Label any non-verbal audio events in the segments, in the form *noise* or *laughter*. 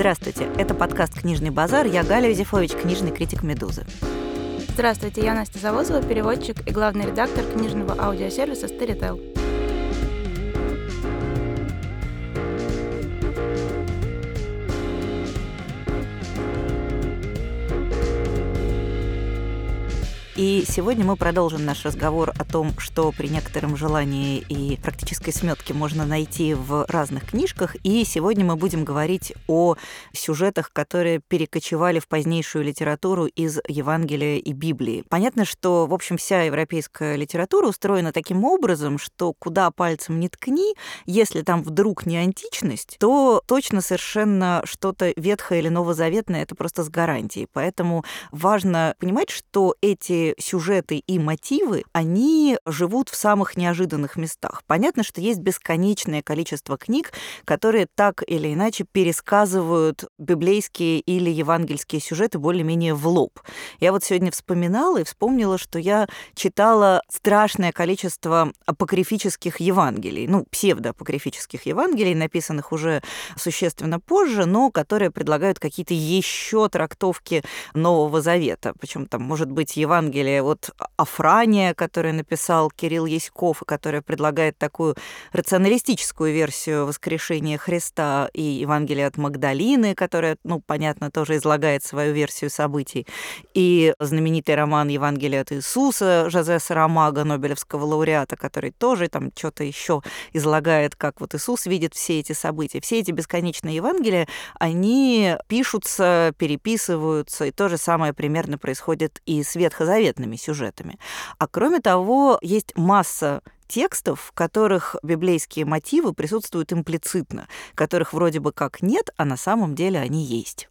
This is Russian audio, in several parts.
Здравствуйте, это подкаст «Книжный базар». Я Галя Юзефович, книжный критик «Медузы». Здравствуйте, я Настя Завозова, переводчик и главный редактор книжного аудиосервиса Storytel. И сегодня мы продолжим наш разговор о том, что при некотором желании и практической сметке можно найти в разных книжках. И сегодня мы будем говорить о сюжетах, которые перекочевали в позднейшую литературу из Евангелия и Библии. Понятно, что, в общем, вся европейская литература устроена таким образом, что куда пальцем не ткни, если там вдруг не античность, то точно совершенно что-то ветхое или новозаветное, это просто с гарантией. Поэтому важно понимать, что эти сюжеты и мотивы, они живут в самых неожиданных местах. Понятно, что есть бесконечное количество книг, которые так или иначе пересказывают библейские или евангельские сюжеты более-менее в лоб. Я вот сегодня вспоминала и вспомнила, что я читала страшное количество апокрифических Евангелий, ну, псевдоапокрифических Евангелий, написанных уже существенно позже, но которые предлагают какие-то еще трактовки Нового Завета. Причем там может быть Евангелие Евангелие от Афрания, которое написал Кирилл Яськов, и которое предлагает такую рационалистическую версию воскрешения Христа, и Евангелие от Магдалины, которое, ну, понятно, тоже излагает свою версию событий, и знаменитый роман Евангелие от Иисуса Жозе Сарамага, Нобелевского лауреата, который тоже там что-то еще излагает, как вот Иисус видит все эти события. Все эти бесконечные Евангелия, они пишутся, переписываются, и то же самое примерно происходит и с Ветхозаветным сюжетными сюжетами. А кроме того, есть масса текстов, в которых библейские мотивы присутствуют имплицитно, которых вроде бы как нет, а на самом деле они есть.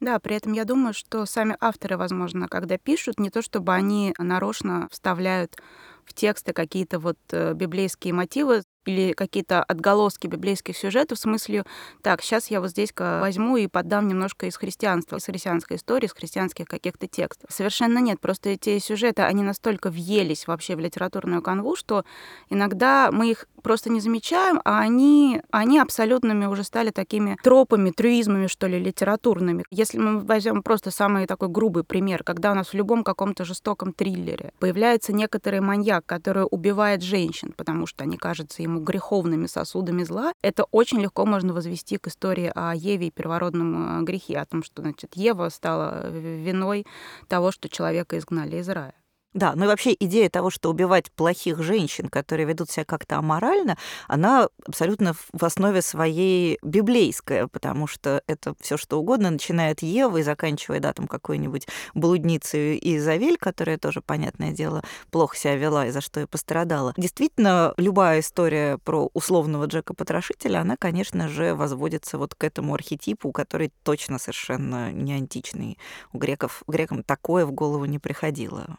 Да, при этом я думаю, что сами авторы, возможно, когда пишут, не то чтобы они нарочно вставляют в тексты какие-то вот э, библейские мотивы, или какие-то отголоски библейских сюжетов в смысле, так, сейчас я вот здесь возьму и поддам немножко из христианства, из христианской истории, из христианских каких-то текстов. Совершенно нет, просто эти сюжеты, они настолько въелись вообще в литературную канву, что иногда мы их просто не замечаем, а они, они абсолютными уже стали такими тропами, трюизмами, что ли, литературными. Если мы возьмем просто самый такой грубый пример, когда у нас в любом каком-то жестоком триллере появляется некоторый маньяк, который убивает женщин, потому что они кажутся ему греховными сосудами зла, это очень легко можно возвести к истории о Еве и первородном э, грехе, о том, что, значит, Ева стала виной того, что человека изгнали из рая. Да, ну и вообще идея того, что убивать плохих женщин, которые ведут себя как-то аморально, она абсолютно в основе своей библейская, потому что это все что угодно, начиная от Евы и заканчивая, да, там какой-нибудь блудницей Изавель, которая тоже, понятное дело, плохо себя вела и за что и пострадала. Действительно, любая история про условного Джека Потрошителя, она, конечно же, возводится вот к этому архетипу, который точно совершенно не античный. У греков, грекам такое в голову не приходило.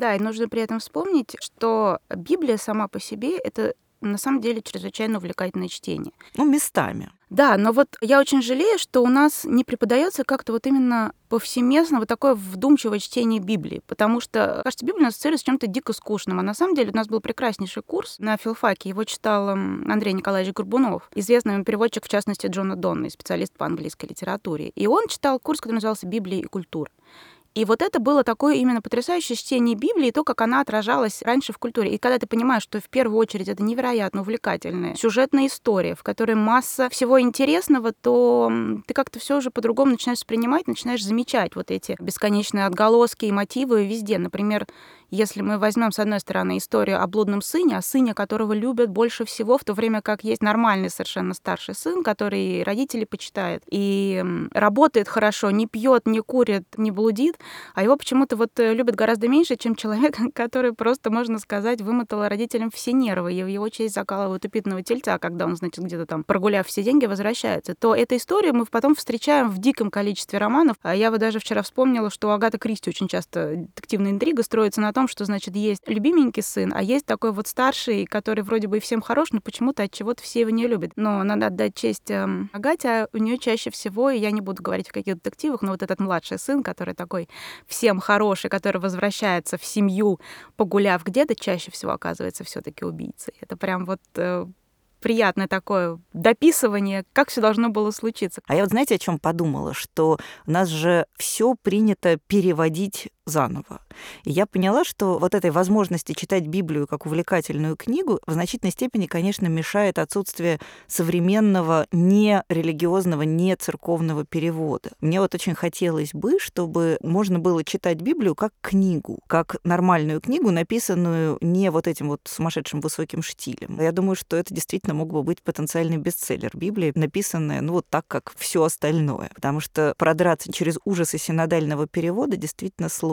Да, и нужно при этом вспомнить, что Библия сама по себе — это на самом деле чрезвычайно увлекательное чтение. Ну, местами. Да, но вот я очень жалею, что у нас не преподается как-то вот именно повсеместно вот такое вдумчивое чтение Библии, потому что, кажется, Библия ассоциируется с чем-то дико скучным, а на самом деле у нас был прекраснейший курс на филфаке, его читал Андрей Николаевич Горбунов, известный переводчик, в частности, Джона Донна, специалист по английской литературе. И он читал курс, который назывался «Библия и культура». И вот это было такое именно потрясающее чтение Библии, то, как она отражалась раньше в культуре. И когда ты понимаешь, что в первую очередь это невероятно увлекательная сюжетная история, в которой масса всего интересного, то ты как-то все уже по-другому начинаешь воспринимать, начинаешь замечать вот эти бесконечные отголоски и мотивы везде. Например, если мы возьмем, с одной стороны, историю о блудном сыне, о сыне, которого любят больше всего, в то время как есть нормальный совершенно старший сын, который родители почитают и работает хорошо, не пьет, не курит, не блудит, а его почему-то вот э, любят гораздо меньше, чем человек, *laughs* который просто, можно сказать, вымотал родителям все нервы, и в его честь закалывают упитанного тельца, когда он, значит, где-то там, прогуляв все деньги, возвращается, то эту историю мы потом встречаем в диком количестве романов. А я вот даже вчера вспомнила, что у Агаты Кристи очень часто детективная интрига строится на том, том, что, значит, есть любименький сын, а есть такой вот старший, который вроде бы и всем хорош, но почему-то от чего-то все его не любят. Но надо отдать честь эм, Агате, а у нее чаще всего, и я не буду говорить о каких детективах, но вот этот младший сын, который такой всем хороший, который возвращается в семью, погуляв где-то, чаще всего оказывается все-таки убийцей. Это прям вот э, приятное такое дописывание, как все должно было случиться. А я вот знаете, о чем подумала? Что у нас же все принято переводить заново. И я поняла, что вот этой возможности читать Библию как увлекательную книгу в значительной степени, конечно, мешает отсутствие современного не религиозного, не церковного перевода. Мне вот очень хотелось бы, чтобы можно было читать Библию как книгу, как нормальную книгу, написанную не вот этим вот сумасшедшим высоким штилем. Я думаю, что это действительно мог бы быть потенциальный бестселлер Библии, написанная, ну, вот так, как все остальное. Потому что продраться через ужасы синодального перевода действительно сложно.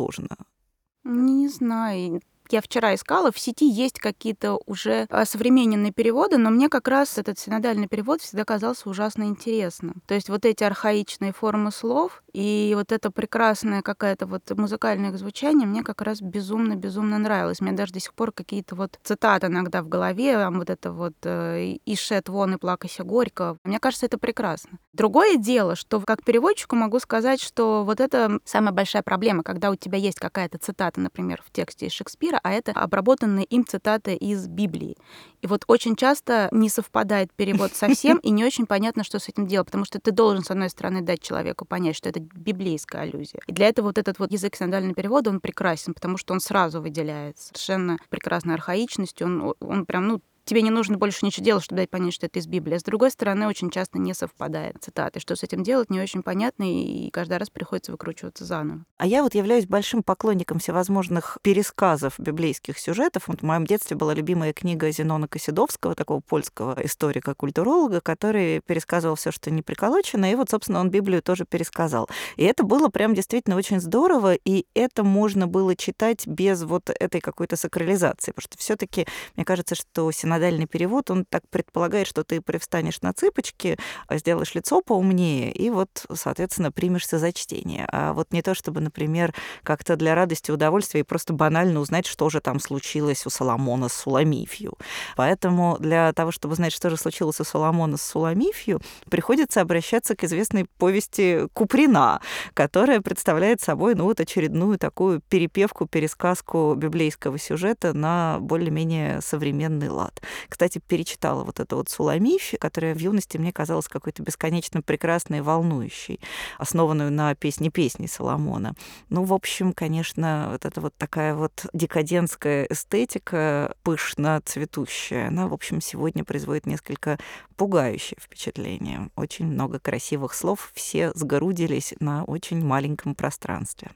Не знаю я вчера искала, в сети есть какие-то уже а, современные переводы, но мне как раз этот синодальный перевод всегда казался ужасно интересным. То есть вот эти архаичные формы слов и вот это прекрасное какое-то вот музыкальное звучание мне как раз безумно-безумно нравилось. Мне даже до сих пор какие-то вот цитаты иногда в голове, вот это вот э, «Ишет вон и плакайся горько». Мне кажется, это прекрасно. Другое дело, что как переводчику могу сказать, что вот это самая большая проблема, когда у тебя есть какая-то цитата, например, в тексте из Шекспира, Шекспира, а это обработанные им цитаты из Библии. И вот очень часто не совпадает перевод совсем, *laughs* и не очень понятно, что с этим делать, потому что ты должен, с одной стороны, дать человеку понять, что это библейская аллюзия. И для этого вот этот вот язык синодального перевода, он прекрасен, потому что он сразу выделяет совершенно прекрасной архаичностью, он, он прям, ну, тебе не нужно больше ничего делать, чтобы дать понять, что это из Библии. А с другой стороны, очень часто не совпадает цитаты. Что с этим делать, не очень понятно, и каждый раз приходится выкручиваться заново. А я вот являюсь большим поклонником всевозможных пересказов библейских сюжетов. Вот в моем детстве была любимая книга Зенона Косидовского, такого польского историка-культуролога, который пересказывал все, что не приколочено, и вот, собственно, он Библию тоже пересказал. И это было прям действительно очень здорово, и это можно было читать без вот этой какой-то сакрализации, потому что все таки мне кажется, что Синод синодальный перевод, он так предполагает, что ты привстанешь на цыпочки, а сделаешь лицо поумнее, и вот, соответственно, примешься за чтение. А вот не то, чтобы, например, как-то для радости, удовольствия и просто банально узнать, что же там случилось у Соломона с Суламифью. Поэтому для того, чтобы знать, что же случилось у Соломона с Суламифью, приходится обращаться к известной повести Куприна, которая представляет собой ну, вот очередную такую перепевку, пересказку библейского сюжета на более-менее современный лад. Кстати, перечитала вот эту вот Суламифи, которая в юности мне казалась какой-то бесконечно прекрасной волнующей, основанную на песне песни Соломона. Ну, в общем, конечно, вот эта вот такая вот декадентская эстетика, пышно цветущая, она, в общем, сегодня производит несколько пугающее впечатление. Очень много красивых слов, все сгорудились на очень маленьком пространстве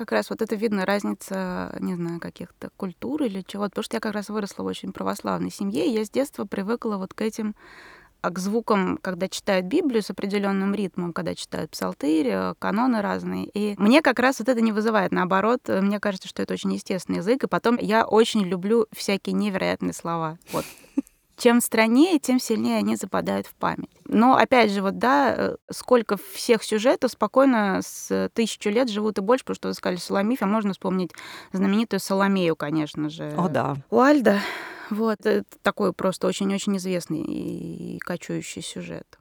как раз вот это видно разница, не знаю, каких-то культур или чего-то, потому что я как раз выросла в очень православной семье, и я с детства привыкла вот к этим а к звукам, когда читают Библию с определенным ритмом, когда читают псалтырь, каноны разные. И мне как раз вот это не вызывает. Наоборот, мне кажется, что это очень естественный язык. И потом я очень люблю всякие невероятные слова. Вот чем страннее, тем сильнее они западают в память. Но опять же, вот да, э, сколько всех сюжетов спокойно с тысячу лет живут и больше, потому что вы сказали Соломиф, а можно вспомнить знаменитую Соломею, конечно же. О, да. Уальда. Вот, это такой просто очень-очень известный и кочующий сюжет.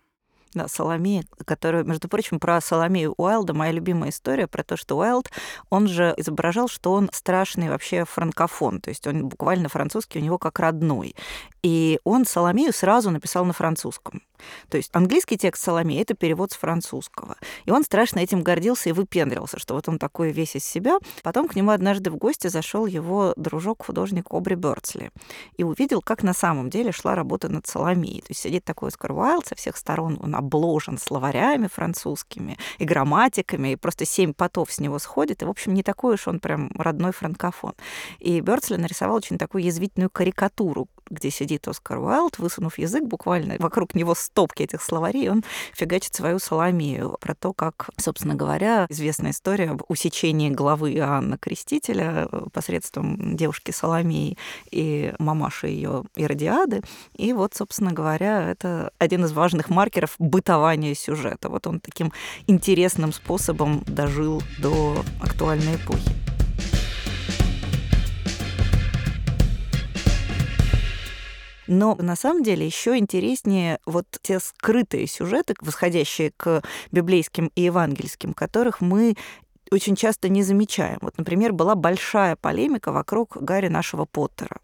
Да, Соломея, которая, между прочим, про Соломею Уайлда, моя любимая история про то, что Уайлд, он же изображал, что он страшный вообще франкофон, то есть он буквально французский у него как родной. И он Соломею сразу написал на французском. То есть английский текст Соломея — это перевод с французского. И он страшно этим гордился и выпендрился, что вот он такой весь из себя. Потом к нему однажды в гости зашел его дружок-художник Обри Бёрдсли и увидел, как на самом деле шла работа над Соломеей. То есть сидит такой Оскар Уайлд со всех сторон, он обложен словарями французскими и грамматиками, и просто семь потов с него сходит. И, в общем, не такой уж он прям родной франкофон. И Бёрдсли нарисовал очень такую язвительную карикатуру, где сидит Оскар Уайлд, высунув язык буквально вокруг него стопки этих словарей, он фигачит свою Соломею про то, как, собственно говоря, известная история об усечении главы Иоанна Крестителя э, посредством девушки Соломеи и мамаши ее Иродиады. И вот, собственно говоря, это один из важных маркеров бытования сюжета. Вот он таким интересным способом дожил до актуальной эпохи. Но на самом деле еще интереснее вот те скрытые сюжеты, восходящие к библейским и евангельским, которых мы очень часто не замечаем. Вот, например, была большая полемика вокруг Гарри нашего Поттера,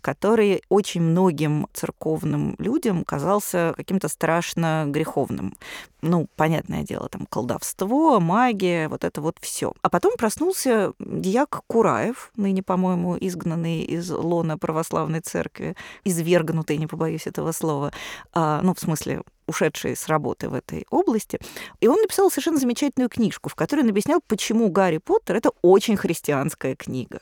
который очень многим церковным людям казался каким-то страшно греховным. Ну, понятное дело, там колдовство, магия, вот это вот все. А потом проснулся дьяк Кураев, ныне, по-моему, изгнанный из лона православной церкви, извергнутый, не побоюсь этого слова, а, ну, в смысле, ушедший с работы в этой области. И он написал совершенно замечательную книжку, в которой он объяснял, почему Гарри Поттер — это очень христианская книга.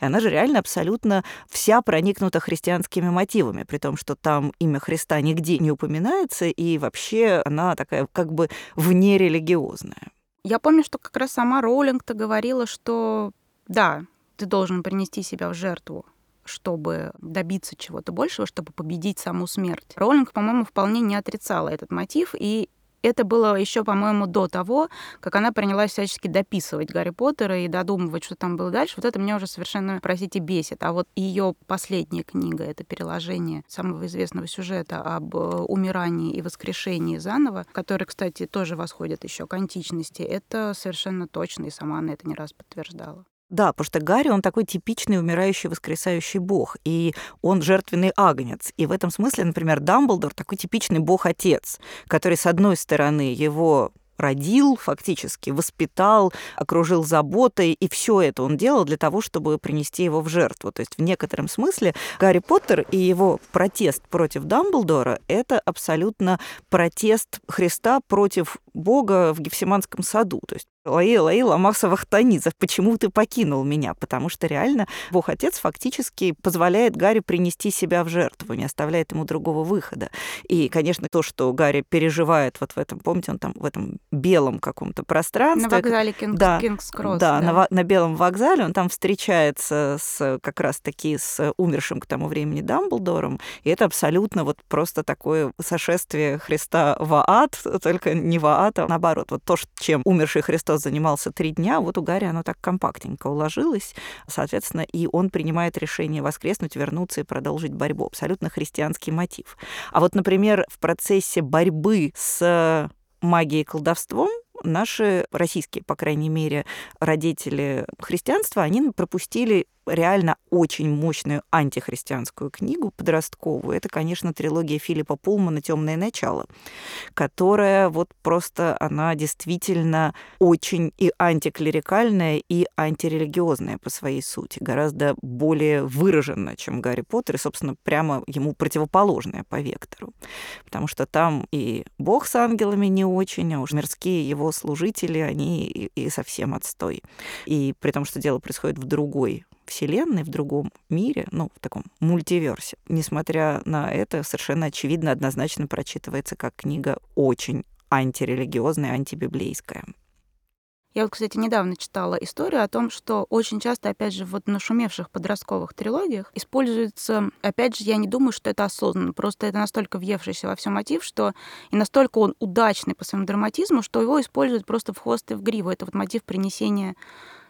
И она же реально абсолютно вся проникнута христианскими мотивами, при том, что там имя Христа нигде не упоминается, и вообще она такая как бы вне религиозная. Я помню, что как раз сама Роулинг-то говорила, что да, ты должен принести себя в жертву чтобы добиться чего-то большего, чтобы победить саму смерть. Роллинг, по-моему, вполне не отрицала этот мотив, и это было еще, по-моему, до того, как она принялась всячески дописывать Гарри Поттера и додумывать, что там было дальше. Вот это меня уже совершенно, простите, бесит. А вот ее последняя книга — это переложение самого известного сюжета об э, умирании и воскрешении заново, который, кстати, тоже восходит еще к античности. Это совершенно точно, и сама она это не раз подтверждала. Да, потому что Гарри, он такой типичный умирающий, воскресающий бог, и он жертвенный агнец. И в этом смысле, например, Дамблдор такой типичный бог-отец, который, с одной стороны, его родил, фактически воспитал, окружил заботой, и все это он делал для того, чтобы принести его в жертву. То есть в некотором смысле Гарри Поттер и его протест против Дамблдора — это абсолютно протест Христа против Бога в Гефсиманском саду. То есть Лаи, Лаи, Ламаса Вахтанизов, почему ты покинул меня? Потому что реально Бог-Отец фактически позволяет Гарри принести себя в жертву, не оставляет ему другого выхода. И, конечно, то, что Гарри переживает вот в этом, помните, он там в этом белом каком-то пространстве. На вокзале Кингс, да, Кингс Кросс. Да, да. На, на белом вокзале он там встречается с как раз-таки с умершим к тому времени Дамблдором, и это абсолютно вот просто такое сошествие Христа в ад, только не в ад, а наоборот. Вот то, чем умерший Христос Христос занимался три дня, вот у Гарри оно так компактненько уложилось, соответственно, и он принимает решение воскреснуть, вернуться и продолжить борьбу. Абсолютно христианский мотив. А вот, например, в процессе борьбы с магией и колдовством наши российские, по крайней мере, родители христианства, они пропустили реально очень мощную антихристианскую книгу подростковую. Это, конечно, трилогия Филиппа Пулмана «Темное начало», которая вот просто, она действительно очень и антиклерикальная, и антирелигиозная по своей сути, гораздо более выраженная, чем Гарри Поттер, и, собственно, прямо ему противоположная по вектору. Потому что там и бог с ангелами не очень, а уж мирские его служители, они и, и совсем отстой. И при том, что дело происходит в другой вселенной, в другом мире, ну, в таком мультиверсе. Несмотря на это, совершенно очевидно, однозначно прочитывается как книга очень антирелигиозная, антибиблейская. Я вот, кстати, недавно читала историю о том, что очень часто, опять же, вот нашумевших подростковых трилогиях используется, опять же, я не думаю, что это осознанно, просто это настолько въевшийся во все мотив, что и настолько он удачный по своему драматизму, что его используют просто в хвост и в гриву. Это вот мотив принесения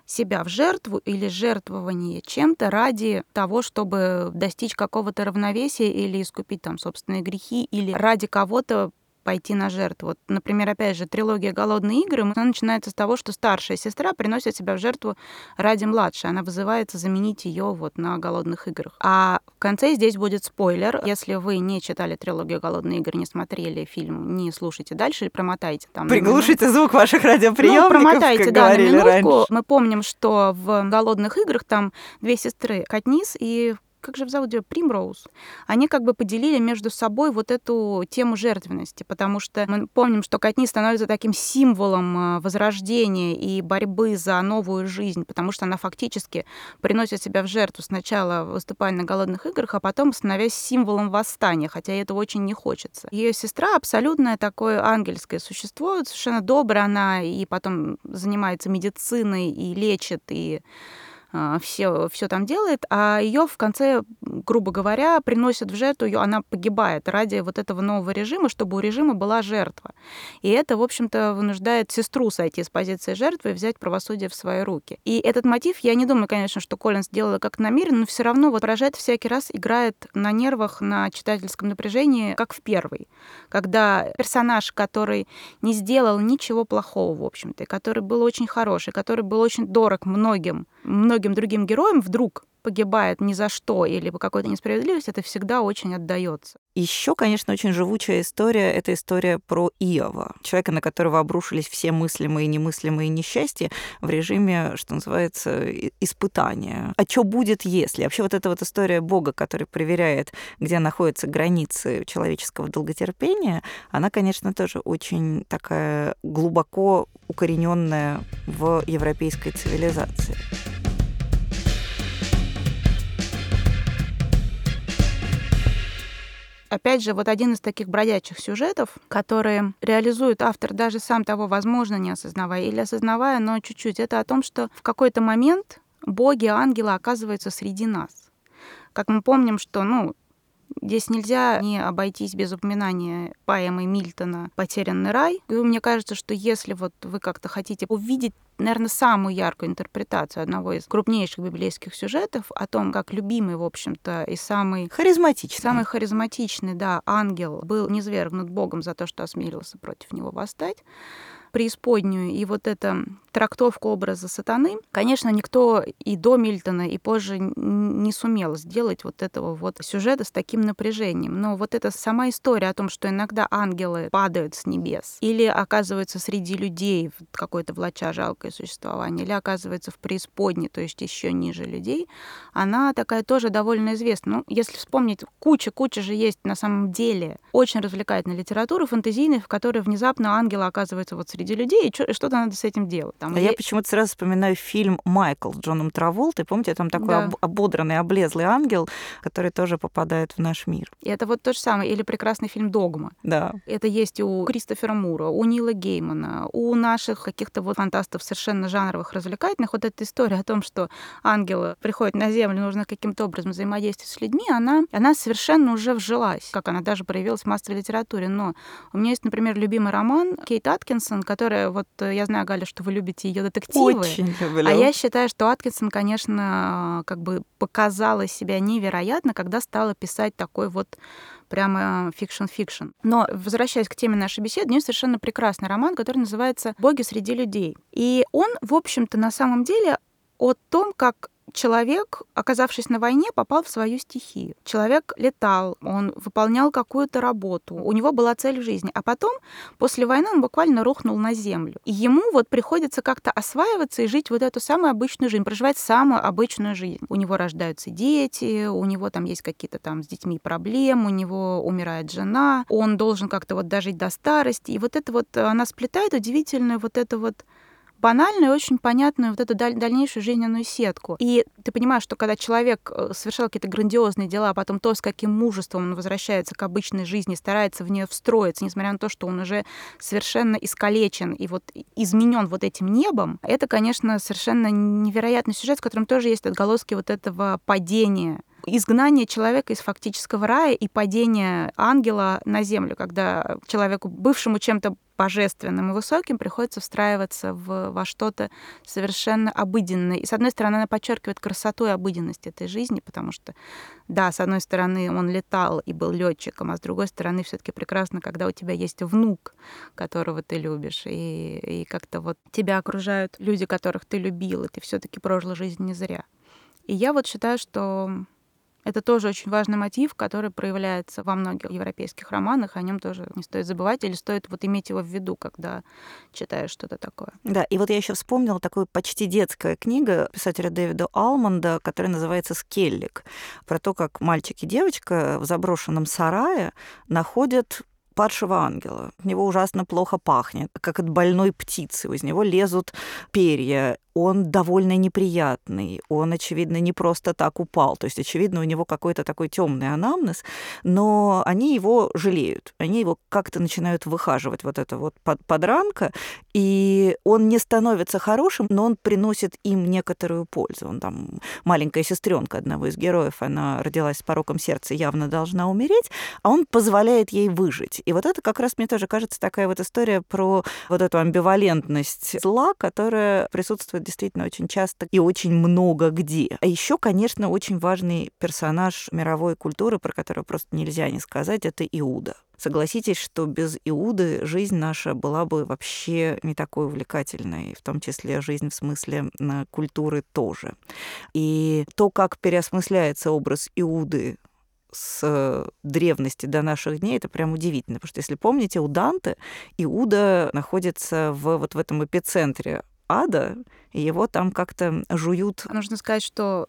себя в жертву или жертвование чем-то ради того, чтобы достичь какого-то равновесия или искупить там собственные грехи, или ради кого-то пойти на жертву. Вот, например, опять же, трилогия «Голодные игры», она начинается с того, что старшая сестра приносит себя в жертву ради младшей. Она вызывается заменить ее вот на «Голодных играх». А в конце здесь будет спойлер. Если вы не читали трилогию «Голодные игры», не смотрели фильм, не слушайте дальше, промотайте там. Приглушите звук ваших радиоприемников, Ну, промотайте, да, на минутку. раньше. Мы помним, что в «Голодных играх» там две сестры, Катнис и как же зовут ее, Примроуз, они как бы поделили между собой вот эту тему жертвенности, потому что мы помним, что Катнис становится таким символом а, возрождения и борьбы за новую жизнь, потому что она фактически приносит себя в жертву сначала выступая на голодных играх, а потом становясь символом восстания, хотя этого очень не хочется. Ее сестра абсолютное такое ангельское существо, совершенно добрая она, и потом занимается медициной, и лечит, и все, все там делает, а ее в конце, грубо говоря, приносят в жертву, ее, она погибает ради вот этого нового режима, чтобы у режима была жертва. И это, в общем-то, вынуждает сестру сойти с позиции жертвы и взять правосудие в свои руки. И этот мотив, я не думаю, конечно, что Коллинз делала как намеренно, но все равно вот поражает всякий раз, играет на нервах, на читательском напряжении, как в первый, когда персонаж, который не сделал ничего плохого, в общем-то, который был очень хороший, который был очень дорог многим, многим другим героям, вдруг погибает ни за что или по какой-то несправедливости, это всегда очень отдается. Еще, конечно, очень живучая история — это история про Иова, человека, на которого обрушились все мыслимые и немыслимые несчастья в режиме, что называется, испытания. А что будет, если? Вообще вот эта вот история Бога, который проверяет, где находятся границы человеческого долготерпения, она, конечно, тоже очень такая глубоко укорененная в европейской цивилизации. Опять же, вот один из таких бродячих сюжетов, которые реализует автор даже сам того, возможно, не осознавая или осознавая, но чуть-чуть, это о том, что в какой-то момент боги, ангелы оказываются среди нас. Как мы помним, что, ну, Здесь нельзя не обойтись без упоминания поэмы Мильтона «Потерянный рай». И мне кажется, что если вот вы как-то хотите увидеть наверное, самую яркую интерпретацию одного из крупнейших библейских сюжетов о том, как любимый, в общем-то, и самый... Харизматичный. Самый харизматичный, да, ангел был низвергнут Богом за то, что осмелился против него восстать преисподнюю и вот эта трактовка образа сатаны, конечно, никто и до Мильтона, и позже не сумел сделать вот этого вот сюжета с таким напряжением. Но вот эта сама история о том, что иногда ангелы падают с небес или оказываются среди людей, какое-то влача жалкое существование, или оказывается в преисподней, то есть еще ниже людей, она такая тоже довольно известна. Ну, если вспомнить, куча-куча же есть на самом деле очень развлекательной литературы фэнтезийной, в которой внезапно ангелы оказываются вот среди людей, и что-то надо с этим делать. Там, а и... я почему-то сразу вспоминаю фильм «Майкл» с Джоном Траволтой. Помните, там такой да. ободранный, облезлый ангел, который тоже попадает в наш мир. И это вот то же самое. Или прекрасный фильм «Догма». Да. Это есть у Кристофера Мура, у Нила Геймана, у наших каких-то вот фантастов совершенно жанровых, развлекательных. Вот эта история о том, что ангелы приходят на Землю, нужно каким-то образом взаимодействовать с людьми, она, она совершенно уже вжилась, как она даже проявилась в массовой литературе. Но у меня есть, например, любимый роман Кейт Аткинсон, которая, вот я знаю, Галя, что вы любите ее детективы. Очень люблю. А я считаю, что Аткинсон, конечно, как бы показала себя невероятно, когда стала писать такой вот прямо fiction-fiction. Но, возвращаясь к теме нашей беседы, у нее совершенно прекрасный роман, который называется «Боги среди людей». И он, в общем-то, на самом деле о том, как человек, оказавшись на войне, попал в свою стихию. Человек летал, он выполнял какую-то работу, у него была цель в жизни, а потом, после войны, он буквально рухнул на землю. И ему вот приходится как-то осваиваться и жить вот эту самую обычную жизнь, проживать самую обычную жизнь. У него рождаются дети, у него там есть какие-то там с детьми проблемы, у него умирает жена, он должен как-то вот дожить до старости. И вот это вот, она сплетает удивительную вот это вот банальную очень понятную вот эту даль- дальнейшую жизненную сетку. И ты понимаешь, что когда человек э, совершал какие-то грандиозные дела, а потом то, с каким мужеством он возвращается к обычной жизни, старается в нее встроиться, несмотря на то, что он уже совершенно искалечен и вот изменен вот этим небом, это, конечно, совершенно невероятный сюжет, в котором тоже есть отголоски вот этого падения изгнание человека из фактического рая и падение ангела на землю, когда человеку, бывшему чем-то божественным и высоким, приходится встраиваться в, во что-то совершенно обыденное. И, с одной стороны, она подчеркивает красоту и обыденность этой жизни, потому что, да, с одной стороны, он летал и был летчиком, а с другой стороны, все-таки прекрасно, когда у тебя есть внук, которого ты любишь, и, и как-то вот тебя окружают люди, которых ты любил, и ты все-таки прожил жизнь не зря. И я вот считаю, что это тоже очень важный мотив, который проявляется во многих европейских романах. О нем тоже не стоит забывать или стоит вот иметь его в виду, когда читаешь что-то такое. Да, и вот я еще вспомнила такую почти детская книга писателя Дэвида Алмонда, которая называется «Скеллик», про то, как мальчик и девочка в заброшенном сарае находят падшего ангела. От него ужасно плохо пахнет, как от больной птицы. Из него лезут перья. Он довольно неприятный, он, очевидно, не просто так упал, то есть, очевидно, у него какой-то такой темный анамнез, но они его жалеют, они его как-то начинают выхаживать, вот это вот под, подранка, и он не становится хорошим, но он приносит им некоторую пользу. Он там, маленькая сестренка одного из героев, она родилась с пороком сердца, явно должна умереть, а он позволяет ей выжить. И вот это как раз, мне тоже кажется, такая вот история про вот эту амбивалентность зла, которая присутствует действительно очень часто и очень много где. А еще, конечно, очень важный персонаж мировой культуры, про которого просто нельзя не сказать, это Иуда. Согласитесь, что без Иуды жизнь наша была бы вообще не такой увлекательной, в том числе жизнь в смысле культуры тоже. И то, как переосмысляется образ Иуды с древности до наших дней, это прям удивительно. Потому что, если помните, у Данте Иуда находится в, вот в этом эпицентре ада, и его там как-то жуют. Нужно сказать, что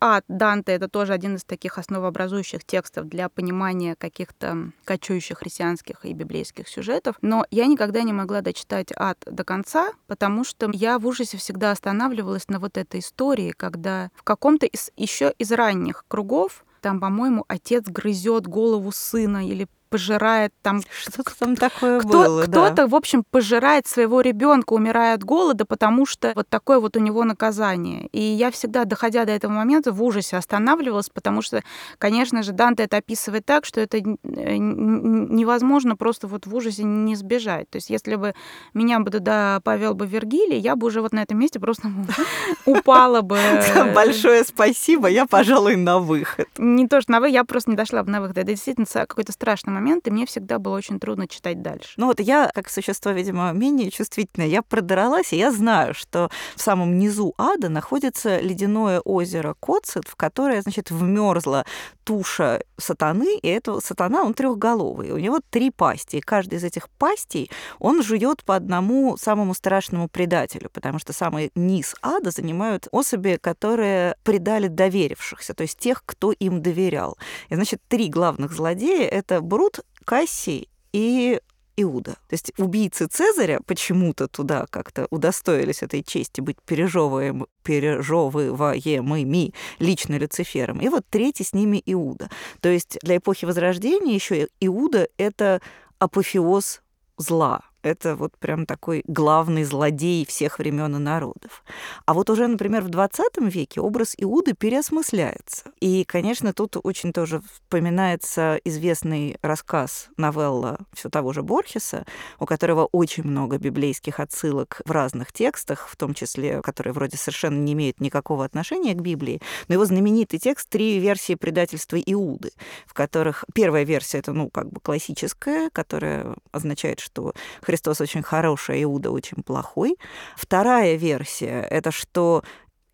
ад Данте — это тоже один из таких основообразующих текстов для понимания каких-то кочующих христианских и библейских сюжетов. Но я никогда не могла дочитать ад до конца, потому что я в ужасе всегда останавливалась на вот этой истории, когда в каком-то из еще из ранних кругов там, по-моему, отец грызет голову сына или пожирает там... Что-то там такое кто, было, Кто-то, да. в общем, пожирает своего ребенка, умирая от голода, потому что вот такое вот у него наказание. И я всегда, доходя до этого момента, в ужасе останавливалась, потому что, конечно же, Данте это описывает так, что это э, невозможно просто вот в ужасе не сбежать. То есть если бы меня бы туда повел бы Вергилий, я бы уже вот на этом месте просто *laughs* упала бы. *laughs* Большое спасибо, я, пожалуй, на выход. Не то, что на выход, я просто не дошла бы на выход. Это действительно какой-то страшный момент, и мне всегда было очень трудно читать дальше. Ну вот я, как существо, видимо, менее чувствительное, я продралась, и я знаю, что в самом низу ада находится ледяное озеро Коцет, в которое, значит, вмерзла туша сатаны, и это сатана, он трехголовый. У него три пасти, и каждый из этих пастей он жует по одному самому страшному предателю, потому что самый низ ада занимают особи, которые предали доверившихся, то есть тех, кто им доверял. И, значит, три главных злодея — это Брут, Кассий и Иуда. То есть убийцы Цезаря почему-то туда как-то удостоились этой чести быть пережевываем, пережевываемыми лично Люцифером. И вот третий с ними Иуда. То есть для эпохи Возрождения еще Иуда — это апофеоз зла. Это вот прям такой главный злодей всех времен и народов. А вот уже, например, в 20 веке образ Иуды переосмысляется. И, конечно, тут очень тоже вспоминается известный рассказ, новелла все того же Борхеса, у которого очень много библейских отсылок в разных текстах, в том числе, которые вроде совершенно не имеют никакого отношения к Библии. Но его знаменитый текст «Три версии предательства Иуды», в которых первая версия — это, ну, как бы классическая, которая означает, что Христос Христос очень хороший, а Иуда очень плохой. Вторая версия — это что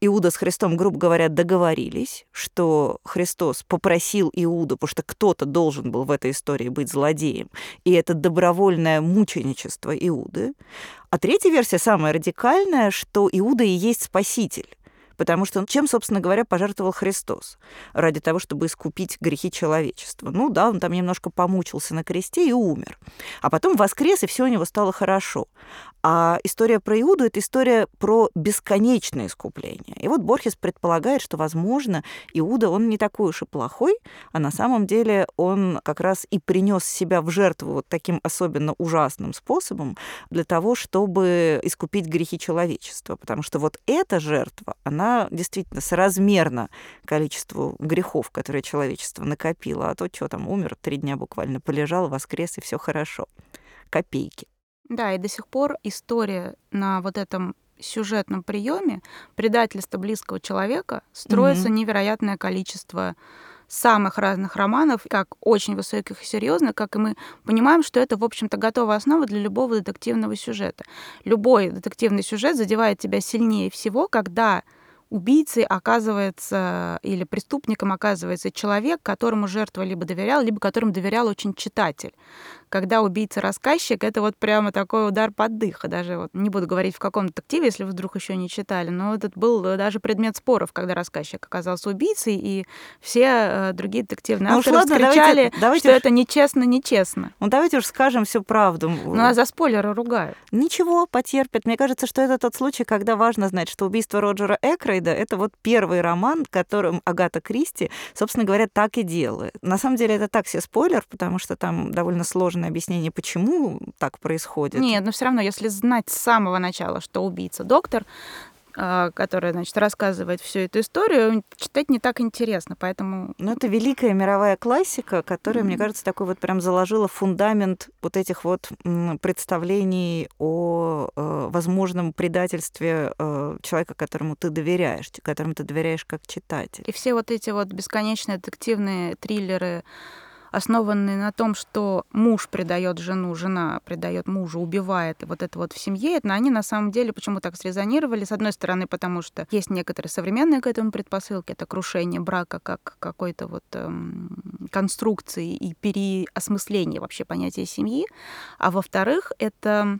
Иуда с Христом, грубо говоря, договорились, что Христос попросил Иуду, потому что кто-то должен был в этой истории быть злодеем, и это добровольное мученичество Иуды. А третья версия, самая радикальная, что Иуда и есть спаситель. Потому что чем, собственно говоря, пожертвовал Христос? Ради того, чтобы искупить грехи человечества. Ну да, он там немножко помучился на кресте и умер. А потом воскрес, и все у него стало хорошо. А история про Иуду — это история про бесконечное искупление. И вот Борхес предполагает, что, возможно, Иуда, он не такой уж и плохой, а на самом деле он как раз и принес себя в жертву вот таким особенно ужасным способом для того, чтобы искупить грехи человечества. Потому что вот эта жертва, она действительно соразмерна количеству грехов, которые человечество накопило. А то, что там, умер, три дня буквально полежал, воскрес, и все хорошо. Копейки. Да, и до сих пор история на вот этом сюжетном приеме предательства близкого человека строится mm-hmm. невероятное количество самых разных романов, как очень высоких и серьезных, как и мы понимаем, что это, в общем-то, готовая основа для любого детективного сюжета. Любой детективный сюжет задевает тебя сильнее всего, когда убийцей оказывается или преступником оказывается человек, которому жертва либо доверял, либо которому доверял очень читатель когда убийца-рассказчик, это вот прямо такой удар под дых. Даже вот не буду говорить в каком детективе, если вы вдруг еще не читали, но этот был даже предмет споров, когда рассказчик оказался убийцей, и все э, другие детективные ну, авторы ладно, кричали, давайте, давайте что уж... это нечестно, нечестно. Ну давайте уж скажем всю правду. Ну а за спойлеры ругают. Ничего, потерпят. Мне кажется, что это тот случай, когда важно знать, что убийство Роджера Экрейда — это вот первый роман, которым Агата Кристи, собственно говоря, так и делает. На самом деле это так себе спойлер, потому что там довольно сложное объяснение, почему так происходит. Нет, но все равно, если знать с самого начала, что убийца доктор, а, которая, значит, рассказывает всю эту историю, читать не так интересно, поэтому... Ну, это великая мировая классика, которая, mm-hmm. мне кажется, такой вот прям заложила фундамент вот этих вот представлений о э, возможном предательстве э, человека, которому ты доверяешь, которому ты доверяешь как читатель. И все вот эти вот бесконечные детективные триллеры основанные на том, что муж предает жену, жена предает мужа, убивает, вот это вот в семье, это они на самом деле почему так срезонировали? С одной стороны, потому что есть некоторые современные к этому предпосылки, это крушение брака как какой-то вот эм, конструкции и переосмысление вообще понятия семьи, а во-вторых, это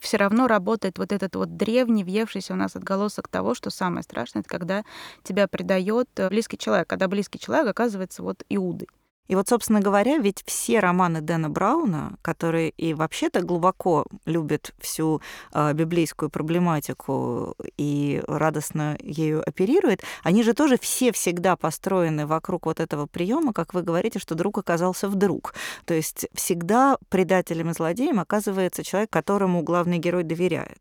все равно работает вот этот вот древний, въевшийся у нас отголосок того, что самое страшное, это когда тебя предает близкий человек, когда близкий человек оказывается вот Иудой. И вот, собственно говоря, ведь все романы Дэна Брауна, которые и вообще-то глубоко любят всю э, библейскую проблематику и радостно ею оперируют, они же тоже все всегда построены вокруг вот этого приема, как вы говорите, что друг оказался вдруг. То есть всегда предателем и злодеем оказывается человек, которому главный герой доверяет.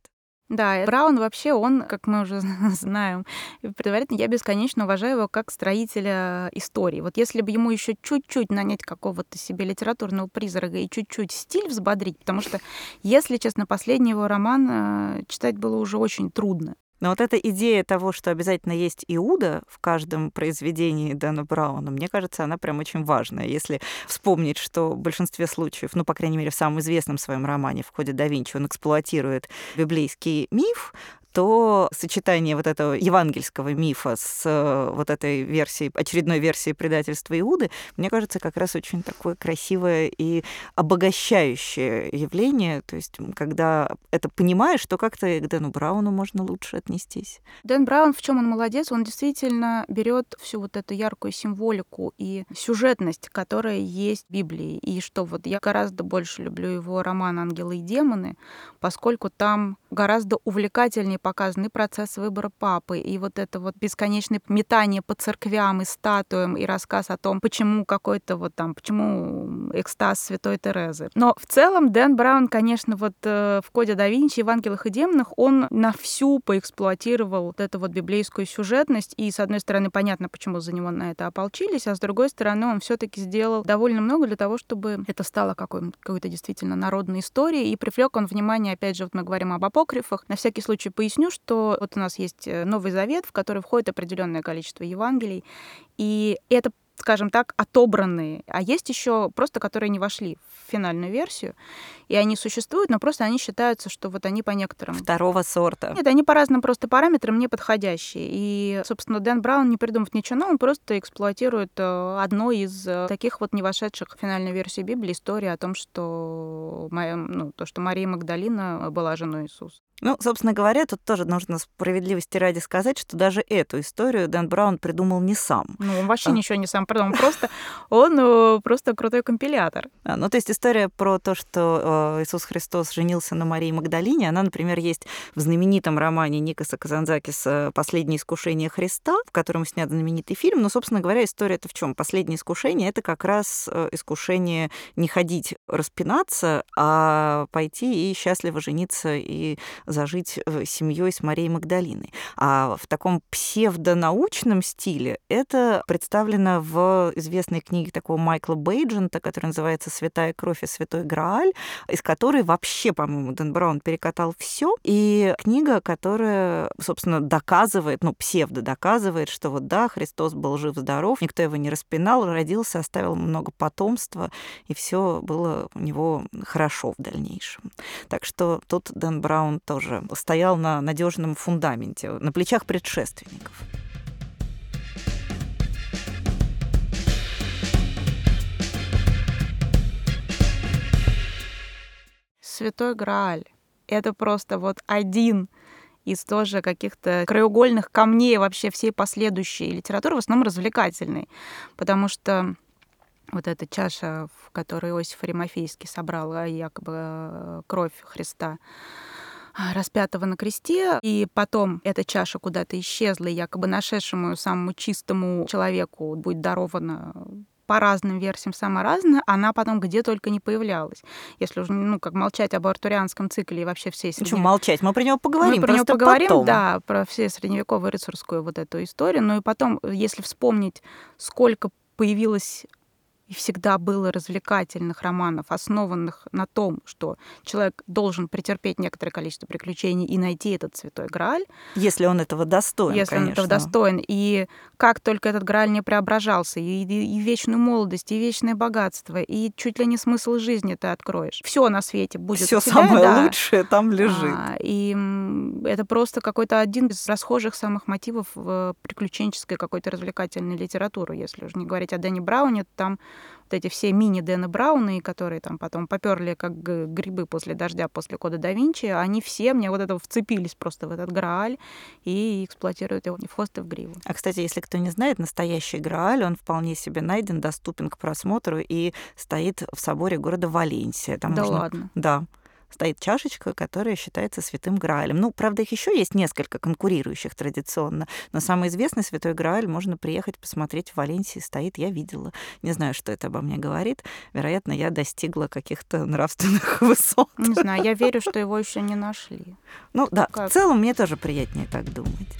Да, Браун вообще, он, как мы уже *laughs* знаем, предварительно я бесконечно уважаю его как строителя истории. Вот если бы ему еще чуть-чуть нанять какого-то себе литературного призрака и чуть-чуть стиль взбодрить, потому что, если честно, последний его роман э, читать было уже очень трудно. Но вот эта идея того, что обязательно есть Иуда в каждом произведении Дэна Брауна, мне кажется, она прям очень важная. Если вспомнить, что в большинстве случаев, ну, по крайней мере, в самом известном своем романе в ходе да Винчи он эксплуатирует библейский миф, то сочетание вот этого евангельского мифа с э, вот этой версией, очередной версией предательства Иуды, мне кажется, как раз очень такое красивое и обогащающее явление. То есть, когда это понимаешь, то как-то к Дэну Брауну можно лучше отнестись. Дэн Браун, в чем он молодец, он действительно берет всю вот эту яркую символику и сюжетность, которая есть в Библии. И что вот я гораздо больше люблю его роман «Ангелы и демоны», поскольку там гораздо увлекательнее показаны процесс выбора папы, и вот это вот бесконечное метание по церквям и статуям, и рассказ о том, почему какой-то вот там, почему экстаз Святой Терезы. Но в целом Дэн Браун, конечно, вот э, в «Коде да Винчи» и в «Ангелах и демонах» он на всю поэксплуатировал вот эту вот библейскую сюжетность, и, с одной стороны, понятно, почему за него на это ополчились, а с другой стороны, он все таки сделал довольно много для того, чтобы это стало какой- какой-то действительно народной историей, и привлек он внимание, опять же, вот мы говорим об апокрифах, на всякий случай поясню, что вот у нас есть э, Новый Завет, в который входит определенное количество Евангелий, и это скажем так, отобранные, а есть еще просто, которые не вошли финальную версию, и они существуют, но просто они считаются, что вот они по некоторым... Второго сорта. Нет, они по разным просто параметрам не подходящие. И, собственно, Дэн Браун не придумав ничего нового, он просто эксплуатирует э, одно из э, таких вот не вошедших в финальную версию Библии истории о том, что, ну, то, что Мария Магдалина была женой Иисуса. Ну, собственно говоря, тут тоже нужно справедливости ради сказать, что даже эту историю Дэн Браун придумал не сам. Ну, он вообще а. ничего не сам придумал, просто он э, просто крутой компилятор. А, ну, то есть история про то, что э, Иисус Христос женился на Марии Магдалине, она, например, есть в знаменитом романе Никаса Казанзакиса «Последнее искушение Христа», в котором снят знаменитый фильм. Но, собственно говоря, история-то в чем? Последнее искушение — это как раз э, искушение не ходить распинаться, а пойти и счастливо жениться и зажить э, семьей с Марией Магдалиной. А в таком псевдонаучном стиле это представлено в известной книге такого Майкла Бейджента, которая называется «Святая кровь и святой Грааль», из которой вообще, по-моему, Дэн Браун перекатал все. И книга, которая, собственно, доказывает, ну, псевдо доказывает, что вот да, Христос был жив-здоров, никто его не распинал, родился, оставил много потомства, и все было у него хорошо в дальнейшем. Так что тут Дэн Браун тоже стоял на надежном фундаменте, на плечах предшественников. Святой Грааль. Это просто вот один из тоже каких-то краеугольных камней вообще всей последующей литературы, в основном развлекательной. Потому что вот эта чаша, в которой Иосиф Аримофейский собрал а, якобы э, кровь Христа, а, распятого на кресте, и потом эта чаша куда-то исчезла, и якобы нашедшему самому чистому человеку будет дарована по разным версиям самая разная, она потом где только не появлялась. Если уже, ну, как молчать об артурианском цикле и вообще всей средневековой... Почему молчать? Мы про него поговорим, Мы про него поговорим, потом. да, про все средневековую рыцарскую вот эту историю. Ну и потом, если вспомнить, сколько появилось и всегда было развлекательных романов, основанных на том, что человек должен претерпеть некоторое количество приключений и найти этот святой Грааль. Если он этого достоин, Если конечно. он этого достоин. И как только этот Грааль не преображался, и, и, и вечную молодость, и вечное богатство, и чуть ли не смысл жизни ты откроешь. Все на свете будет. Все самое да. лучшее там лежит. А, и это просто какой-то один из расхожих самых мотивов в приключенческой какой-то развлекательной литературы. Если уже не говорить о Дэнни Брауне, то там вот эти все мини Дэна Брауны, которые там потом поперли как грибы после дождя, после кода да Винчи, они все мне вот это вцепились просто в этот Грааль и эксплуатируют его в хвост и в гриву. А, кстати, если кто не знает, настоящий Грааль, он вполне себе найден, доступен к просмотру и стоит в соборе города Валенсия. Там да можно... ладно? Да стоит чашечка, которая считается святым Граалем. Ну, правда, их еще есть несколько конкурирующих традиционно, но самый известный святой Грааль можно приехать посмотреть в Валенсии, стоит, я видела. Не знаю, что это обо мне говорит. Вероятно, я достигла каких-то нравственных *laughs* высот. Не знаю, я верю, что его еще не нашли. Ну да, как? в целом мне тоже приятнее так думать.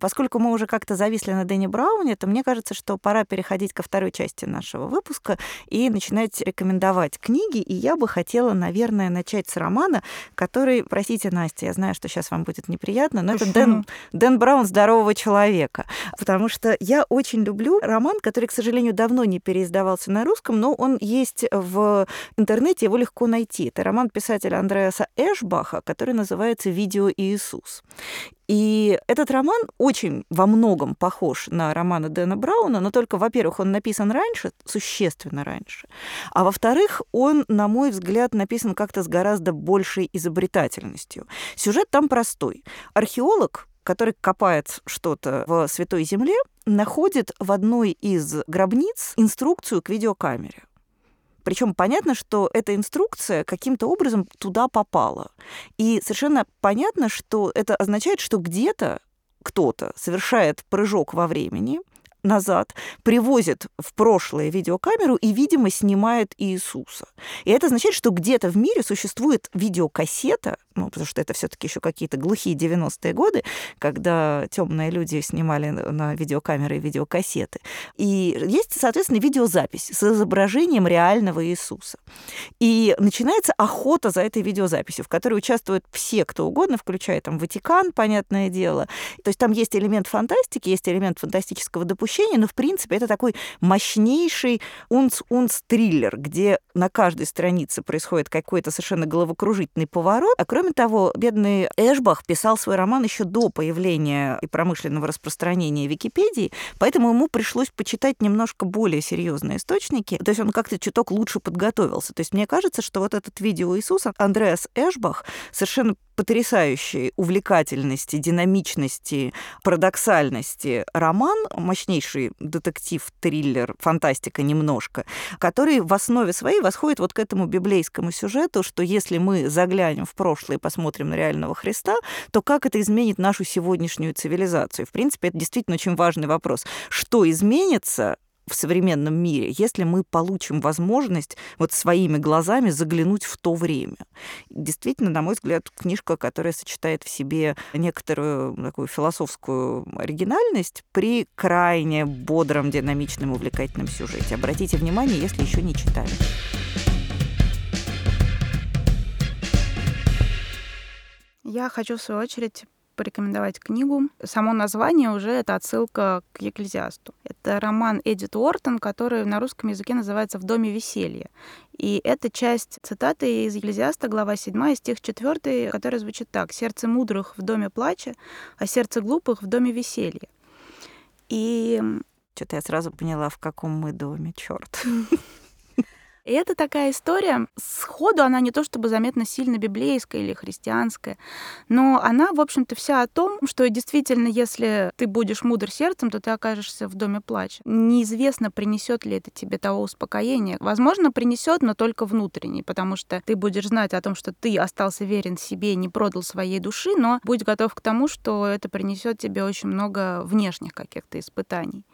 Поскольку мы уже как-то зависли на Дэнни Брауне, то мне кажется, что пора переходить ко второй части нашего выпуска и начинать рекомендовать книги. И я бы хотела, наверное, начать с романа, который, простите, Настя, я знаю, что сейчас вам будет неприятно, но это Дэн, Дэн Браун «Здорового человека». Потому что я очень люблю роман, который, к сожалению, давно не переиздавался на русском, но он есть в интернете, его легко найти. Это роман писателя Андреаса Эшбаха, который называется «Видео Иисус». И этот роман очень во многом похож на романы Дэна Брауна, но только, во-первых, он написан раньше, существенно раньше, а во-вторых, он, на мой взгляд, написан как-то с гораздо большей изобретательностью. Сюжет там простой. Археолог, который копает что-то в Святой Земле, находит в одной из гробниц инструкцию к видеокамере. Причем понятно, что эта инструкция каким-то образом туда попала. И совершенно понятно, что это означает, что где-то кто-то совершает прыжок во времени, назад, привозит в прошлое видеокамеру и, видимо, снимает Иисуса. И это означает, что где-то в мире существует видеокассета, ну, потому что это все-таки еще какие-то глухие 90-е годы, когда темные люди снимали на видеокамеры и видеокассеты. И есть, соответственно, видеозапись с изображением реального Иисуса. И начинается охота за этой видеозаписью, в которой участвуют все, кто угодно, включая там Ватикан, понятное дело. То есть там есть элемент фантастики, есть элемент фантастического допущения, но, в принципе, это такой мощнейший унц-унц-триллер, где на каждой странице происходит какой-то совершенно головокружительный поворот, а кроме Кроме того, бедный Эшбах писал свой роман еще до появления и промышленного распространения Википедии, поэтому ему пришлось почитать немножко более серьезные источники. То есть он как-то чуток лучше подготовился. То есть мне кажется, что вот этот видео Иисуса Андреас Эшбах совершенно потрясающей увлекательности, динамичности, парадоксальности роман, мощнейший детектив, триллер, фантастика немножко, который в основе своей восходит вот к этому библейскому сюжету, что если мы заглянем в прошлое и посмотрим на реального Христа, то как это изменит нашу сегодняшнюю цивилизацию? В принципе, это действительно очень важный вопрос. Что изменится, в современном мире, если мы получим возможность вот своими глазами заглянуть в то время. Действительно, на мой взгляд, книжка, которая сочетает в себе некоторую такую философскую оригинальность при крайне бодром, динамичном, увлекательном сюжете. Обратите внимание, если еще не читали. Я хочу, в свою очередь, порекомендовать книгу. Само название уже это отсылка к Екклезиасту. Это роман Эдит Уортон, который на русском языке называется «В доме веселья». И это часть цитаты из Екклезиаста, глава 7, стих 4, который звучит так. «Сердце мудрых в доме плача, а сердце глупых в доме веселья». И Что-то я сразу поняла, в каком мы доме, черт. *laughs* И это такая история, сходу она не то чтобы заметно сильно библейская или христианская, но она, в общем-то, вся о том, что действительно, если ты будешь мудр сердцем, то ты окажешься в доме плача. Неизвестно, принесет ли это тебе того успокоения. Возможно, принесет, но только внутренний, потому что ты будешь знать о том, что ты остался верен себе, не продал своей души, но будь готов к тому, что это принесет тебе очень много внешних каких-то испытаний.